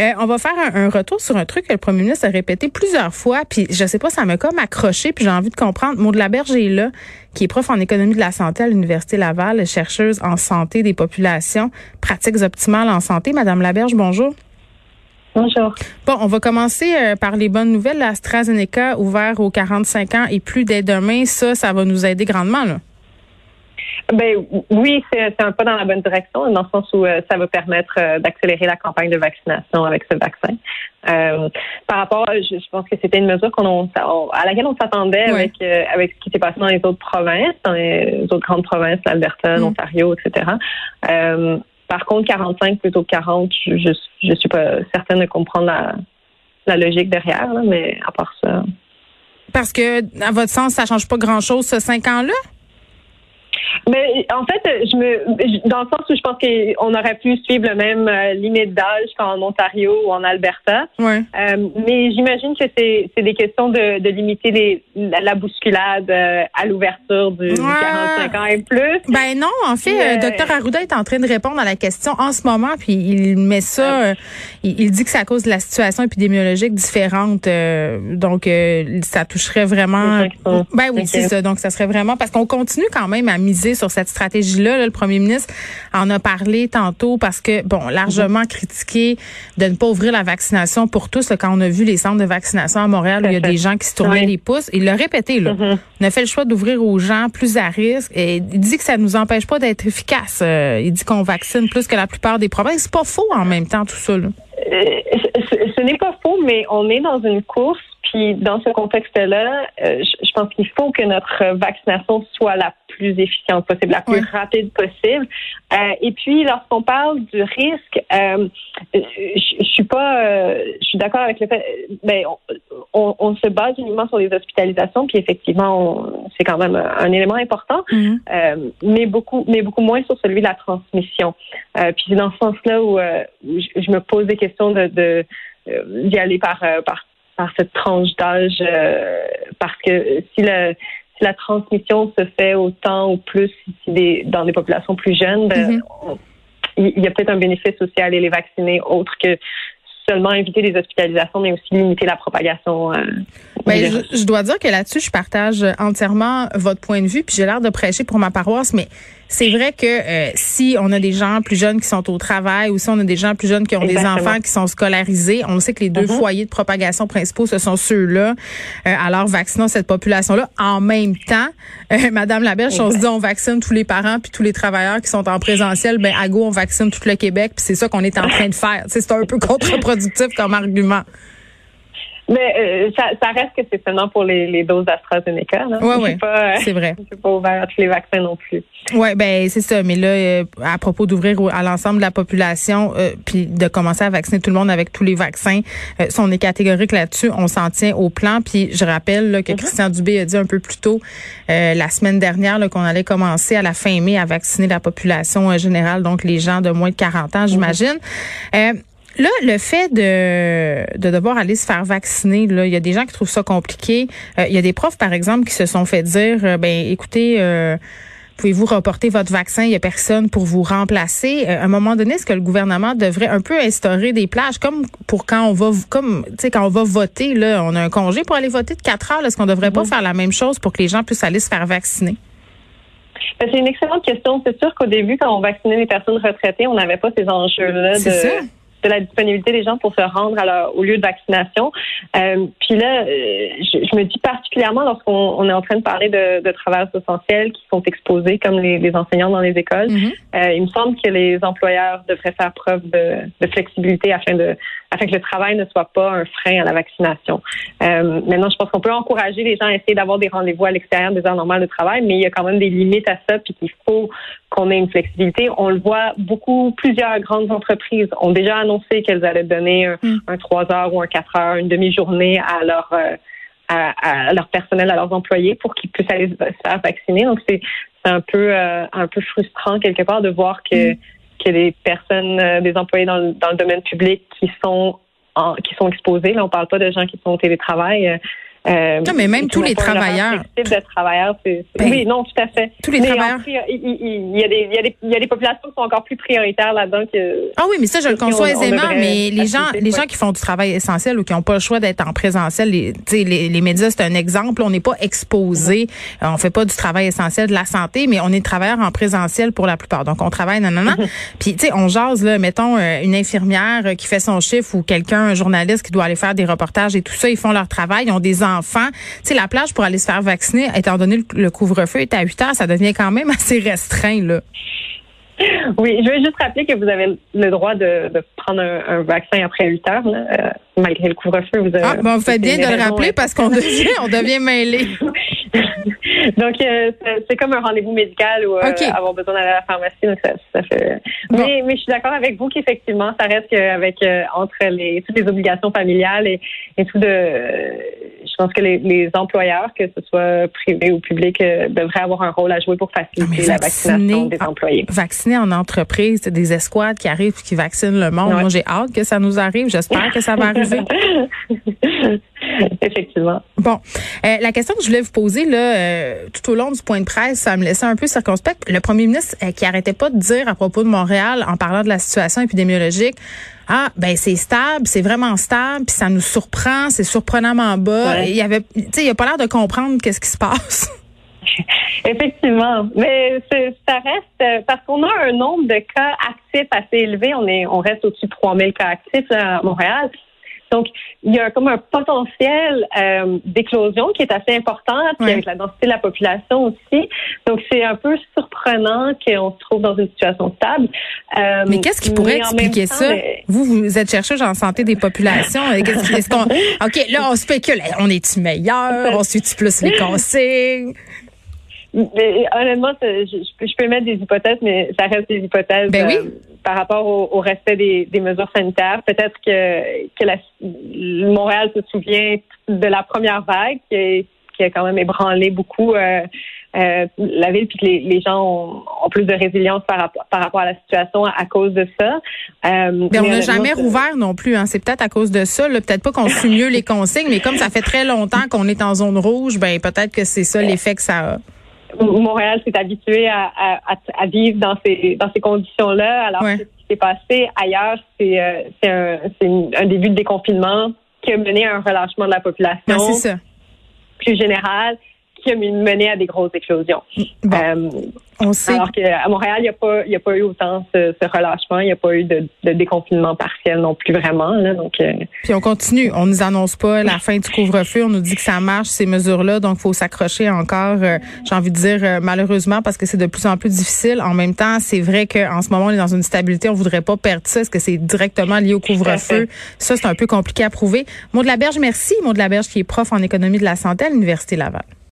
Euh, on va faire un, retour sur un truc que le premier ministre a répété plusieurs fois, puis je sais pas, ça m'a comme accroché, puis j'ai envie de comprendre. Maud Laberge est là, qui est prof en économie de la santé à l'Université Laval, chercheuse en santé des populations, pratiques optimales en santé. Madame Laberge, bonjour. Bonjour. Bon, on va commencer euh, par les bonnes nouvelles. AstraZeneca ouvert aux 45 ans et plus dès demain. Ça, ça va nous aider grandement, là. Ben oui, c'est un pas dans la bonne direction, dans le sens où euh, ça va permettre euh, d'accélérer la campagne de vaccination avec ce vaccin. Euh, par rapport, je, pense que c'était une mesure qu'on à laquelle on s'attendait avec avec ce qui s'est passé dans les autres provinces, dans les autres grandes provinces, l'Alberta, mm. l'Ontario, etc. par contre, 45 plutôt que 40, je, je, suis pas certaine de comprendre la, la logique derrière, mais à part ça. Parce que, à votre sens, ça change pas grand-chose, ce cinq ans-là? Mais en fait, je me, dans le sens où je pense qu'on aurait pu suivre le même euh, limite d'âge qu'en Ontario ou en Alberta. Ouais. Euh, mais j'imagine que c'est, c'est des questions de, de limiter les, la, bousculade euh, à l'ouverture du, 45 ans et plus. Ben non, en fait, docteur Arruda est en train de répondre à la question en ce moment, puis il met ça, il, dit que c'est à cause de la situation épidémiologique différente. donc, ça toucherait vraiment. Ben oui, c'est ça. Donc, ça serait vraiment parce qu'on continue quand même à miser sur cette stratégie-là. le premier ministre en a parlé tantôt parce que, bon, largement critiqué de ne pas ouvrir la vaccination pour tous. quand on a vu les centres de vaccination à Montréal, où il y a des gens qui se tournaient les pouces. Il l'a répété, là. Mhm. On a fait le choix d'ouvrir aux gens plus à risque. Et il dit que ça ne nous empêche pas d'être efficace. Euh, il dit qu'on vaccine plus que la plupart des provinces. C'est pas faux en même temps, tout ça. Là. Euh, ce n'est pas faux, mais on est dans une course puis dans ce contexte-là, euh, je, pense qu'il faut que notre vaccination soit la plus efficiente possible, la plus rapide possible. Euh, et puis, lorsqu'on parle du risque, euh, je, je, suis pas, je suis d'accord avec le fait, ben, on, on, se base uniquement sur les hospitalisations, puis effectivement, c'est quand même un, élément important, mm-hmm. mais beaucoup, mais beaucoup moins sur celui de la transmission. puis c'est dans ce sens-là où, je, me pose des questions de, de d'y aller par par par cette tranche d'âge euh, parce que si la, si la transmission se fait autant ou plus si dans des populations plus jeunes, ben, mm-hmm. il y a peut-être un bénéfice aussi à aller les vacciner autre que seulement éviter les hospitalisations, mais aussi limiter la propagation. Euh, ben, je, je, dois dire que là-dessus, je partage entièrement votre point de vue, puis j'ai l'air de prêcher pour ma paroisse, mais c'est vrai que euh, si on a des gens plus jeunes qui sont au travail ou si on a des gens plus jeunes qui ont des enfants qui sont scolarisés, on sait que les deux mm-hmm. foyers de propagation principaux, ce sont ceux-là. Euh, alors, vaccinons cette population-là. En même temps, euh, Madame Laberge, on se dit on vaccine tous les parents puis tous les travailleurs qui sont en présentiel, ben à go, on vaccine tout le Québec, puis c'est ça qu'on est en train de faire. C'est un peu contre-productif comme argument. Mais euh, ça, ça, reste que c'est seulement pour les, les doses d'AstraZeneca. Oui, oui, c'est vrai. C'est pas ouvert à tous les vaccins non plus. Oui, ben c'est ça. Mais là, euh, à propos d'ouvrir à l'ensemble de la population, euh, puis de commencer à vacciner tout le monde avec tous les vaccins, euh, si on est catégorique là-dessus, on s'en tient au plan. Puis je rappelle là, que mm-hmm. Christian Dubé a dit un peu plus tôt la semaine dernière qu'on allait commencer à la fin mai à vacciner la population générale, donc les gens de moins de 40 ans, j'imagine. Mm-hmm. Là, le fait de, de devoir aller se faire vacciner, là, il y a des gens qui trouvent ça compliqué. Euh, il y a des profs, par exemple, qui se sont fait dire, euh, ben, écoutez, euh, pouvez-vous reporter votre vaccin? Il y a personne pour vous remplacer. à un moment donné, est-ce que le gouvernement devrait un peu instaurer des plages, comme pour quand on va, comme, tu sais, quand on va voter, là, on a un congé pour aller voter de quatre heures. Est-ce qu'on devrait pas faire la même chose pour que les gens puissent aller se faire vacciner? Ben, c'est une excellente question. C'est sûr qu'au début, quand on vaccinait les personnes retraitées, on n'avait pas ces enjeux-là de, de la disponibilité des gens pour se rendre à au lieu de vaccination. Euh, puis là, euh, je, me dis particulièrement lorsqu'on est en train de parler de, de travailleurs essentiels qui sont exposés comme les, enseignants dans les écoles, mm-hmm. euh, il me semble que les employeurs devraient faire preuve de, de, flexibilité afin de afin que le travail ne soit pas un frein à la vaccination. maintenant, je pense qu'on peut encourager les gens à essayer d'avoir des rendez-vous à l'extérieur des heures normales de travail, mais il y a quand même des limites à ça, puis qu'il faut qu'on ait une flexibilité. On le voit beaucoup, plusieurs grandes entreprises ont déjà annoncé qu'elles allaient donner un, 3 mm. heures ou un 4 heures, une demi-journée à leur euh, à, leur personnel, à leurs employés pour qu'ils puissent aller se faire vacciner. Donc c'est un peu euh, un peu frustrant quelque part de voir que mm. que les personnes, euh, des employés dans le, dans le domaine public qui sont en, qui sont exposés, là on parle pas de gens qui sont au télétravail, Euh, non, mais même tous les travailleurs. de travailleurs, c'est, ben, oui, non, tout à fait. Tous les travailleurs. il, y a des, il, y a des, il y a des populations qui sont encore plus prioritaires là-dedans que. Ah oui, mais ça, je le conçois aisément, mais les gens, les gens qui font du travail essentiel ou qui n'ont pas le choix d'être en présentiel, les, les, les médias, c'est un exemple. On n'est pas exposé. On mm-hmm. On fait pas du travail essentiel de la santé, mais on est travailleur en présentiel pour la plupart. Donc, on travaille, non, non, non. Puis, tu sais, on jase, là, mettons, euh, une infirmière qui fait son chiffre ou quelqu'un, un journaliste qui doit aller faire des reportages et tout ça, ils font leur travail, ils ont des enfants. Tu sais, la plage pour aller se faire vacciner, étant donné le, couvre-feu est à 8 heures, ça devient quand même assez restreint, là. Oui, je vais juste rappeler que vous avez le droit de, prendre un, vaccin après 8 heures, euh, malgré le couvre-feu. Vous, ah, bon, vous faites bien de le rappeler parce qu'on devient, on devient mêlé. donc, euh, c'est comme un rendez-vous médical ou euh, avoir besoin d'aller à la pharmacie. Donc ça, fait... mais, mais je suis d'accord avec vous qu'effectivement, ça reste qu'avec entre les toutes les obligations familiales et, et tout de je pense que les, employeurs, que ce soit privés ou publics, euh, devraient avoir un rôle à jouer pour faciliter la vaccination des employés. Vacciner en entreprise, des escouades qui arrivent qui vaccinent le monde. Moi, j'ai hâte que ça nous arrive. J'espère que ça va arriver. Effectivement. Bon, euh, la question que je voulais vous poser là, euh, tout au long du point de presse, ça me laissait un peu circonspect. Le premier ministre qui arrêtait pas de dire à propos de Montréal, en parlant de la situation épidémiologique, ah ben c'est stable, c'est vraiment stable, puis ça nous surprend, c'est surprenamment bas. Il y avait, tu sais, il a pas l'air de comprendre qu'est-ce qui se passe. Effectivement, mais ça reste euh, parce qu'on a un nombre de cas actifs assez élevé. On est, on reste au-dessus de 3000 cas actifs à Montréal. Donc, il y a comme un potentiel euh, d'éclosion qui est assez important, puis avec la densité de la population aussi. Donc, c'est un peu surprenant qu'on se trouve dans une situation stable. Euh, mais qu'est-ce qui pourrait expliquer ça? Vous, vous êtes chercheuse en santé des populations. Est-ce qu'on... OK, là, on spécule. On est-tu meilleur? On suit-tu plus les consignes? honnêtement, je, peux mettre des hypothèses, mais ça reste des hypothèses ben euh, par rapport au, respect des, mesures sanitaires. Peut-être que, que la, Montréal se souvient de la première vague qui, a quand même ébranlé beaucoup euh, euh, la ville, puis que les, gens ont, plus de résilience par, rapport, par rapport à la situation à, cause de ça. Euh, mais on n'a jamais rouvert non plus. Hein. C'est peut-être à cause de ça. Peut-être pas qu'on suit mieux les consignes, mais comme ça fait très longtemps qu'on est en zone rouge, ben peut-être que c'est ça l'effet que ça a. Montréal s'est habitué à, à, vivre dans ces dans ces conditions-là, alors ce qui s'est passé ailleurs, c'est euh, un, un, début de déconfinement qui a mené à un relâchement de la population. ça. Plus général, qui a mené à des grosses éclosions. Euh, on sait. Alors qu'à Montréal, il n'y a, pas, a pas eu autant ce, relâchement. Il n'y a pas eu de, déconfinement partiel non plus vraiment. Là, donc, euh, Puis on continue. On nous annonce pas la fin du couvre-feu. On nous dit que ça marche, ces mesures-là. Donc, il faut s'accrocher encore, euh, j'ai envie de dire, malheureusement, parce que c'est de plus en plus difficile. En même temps, c'est vrai qu'en ce moment, on est dans une stabilité. On voudrait pas perdre ça. Est-ce que c'est directement lié au couvre-feu? Ça, c'est un peu compliqué à prouver. Maud de la Berge, merci. Maud de la Berge, qui est prof en économie de la santé à l'Université Laval.